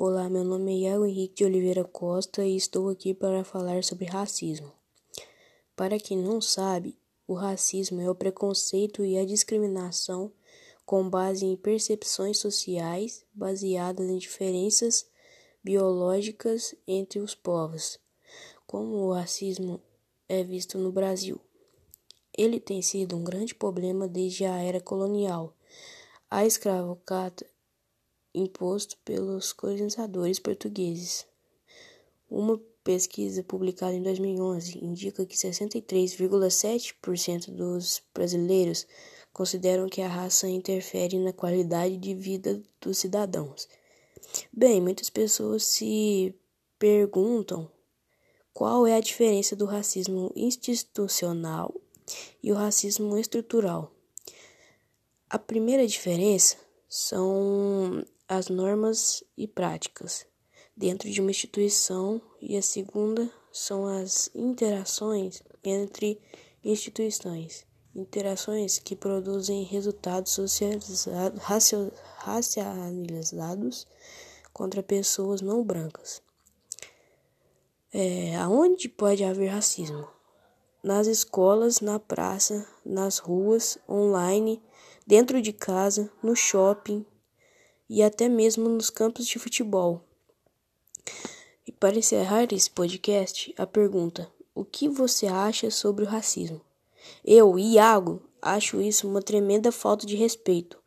Olá, meu nome é Iago Henrique de Oliveira Costa e estou aqui para falar sobre racismo. Para quem não sabe, o racismo é o preconceito e a discriminação com base em percepções sociais baseadas em diferenças biológicas entre os povos, como o racismo é visto no Brasil. Ele tem sido um grande problema desde a era colonial. A escravocrata imposto pelos colonizadores portugueses. Uma pesquisa publicada em 2011 indica que 63,7% dos brasileiros consideram que a raça interfere na qualidade de vida dos cidadãos. Bem, muitas pessoas se perguntam qual é a diferença do racismo institucional e o racismo estrutural. A primeira diferença são as normas e práticas dentro de uma instituição e a segunda são as interações entre instituições, interações que produzem resultados racializados contra pessoas não brancas. É, aonde pode haver racismo? Nas escolas, na praça, nas ruas, online, dentro de casa, no shopping, e até mesmo nos campos de futebol. E para encerrar esse podcast, a pergunta: o que você acha sobre o racismo? Eu, Iago, acho isso uma tremenda falta de respeito.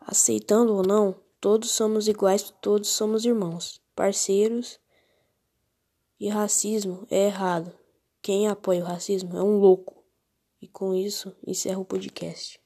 Aceitando ou não, todos somos iguais, todos somos irmãos, parceiros. E racismo é errado. Quem apoia o racismo é um louco. E com isso, encerro o podcast.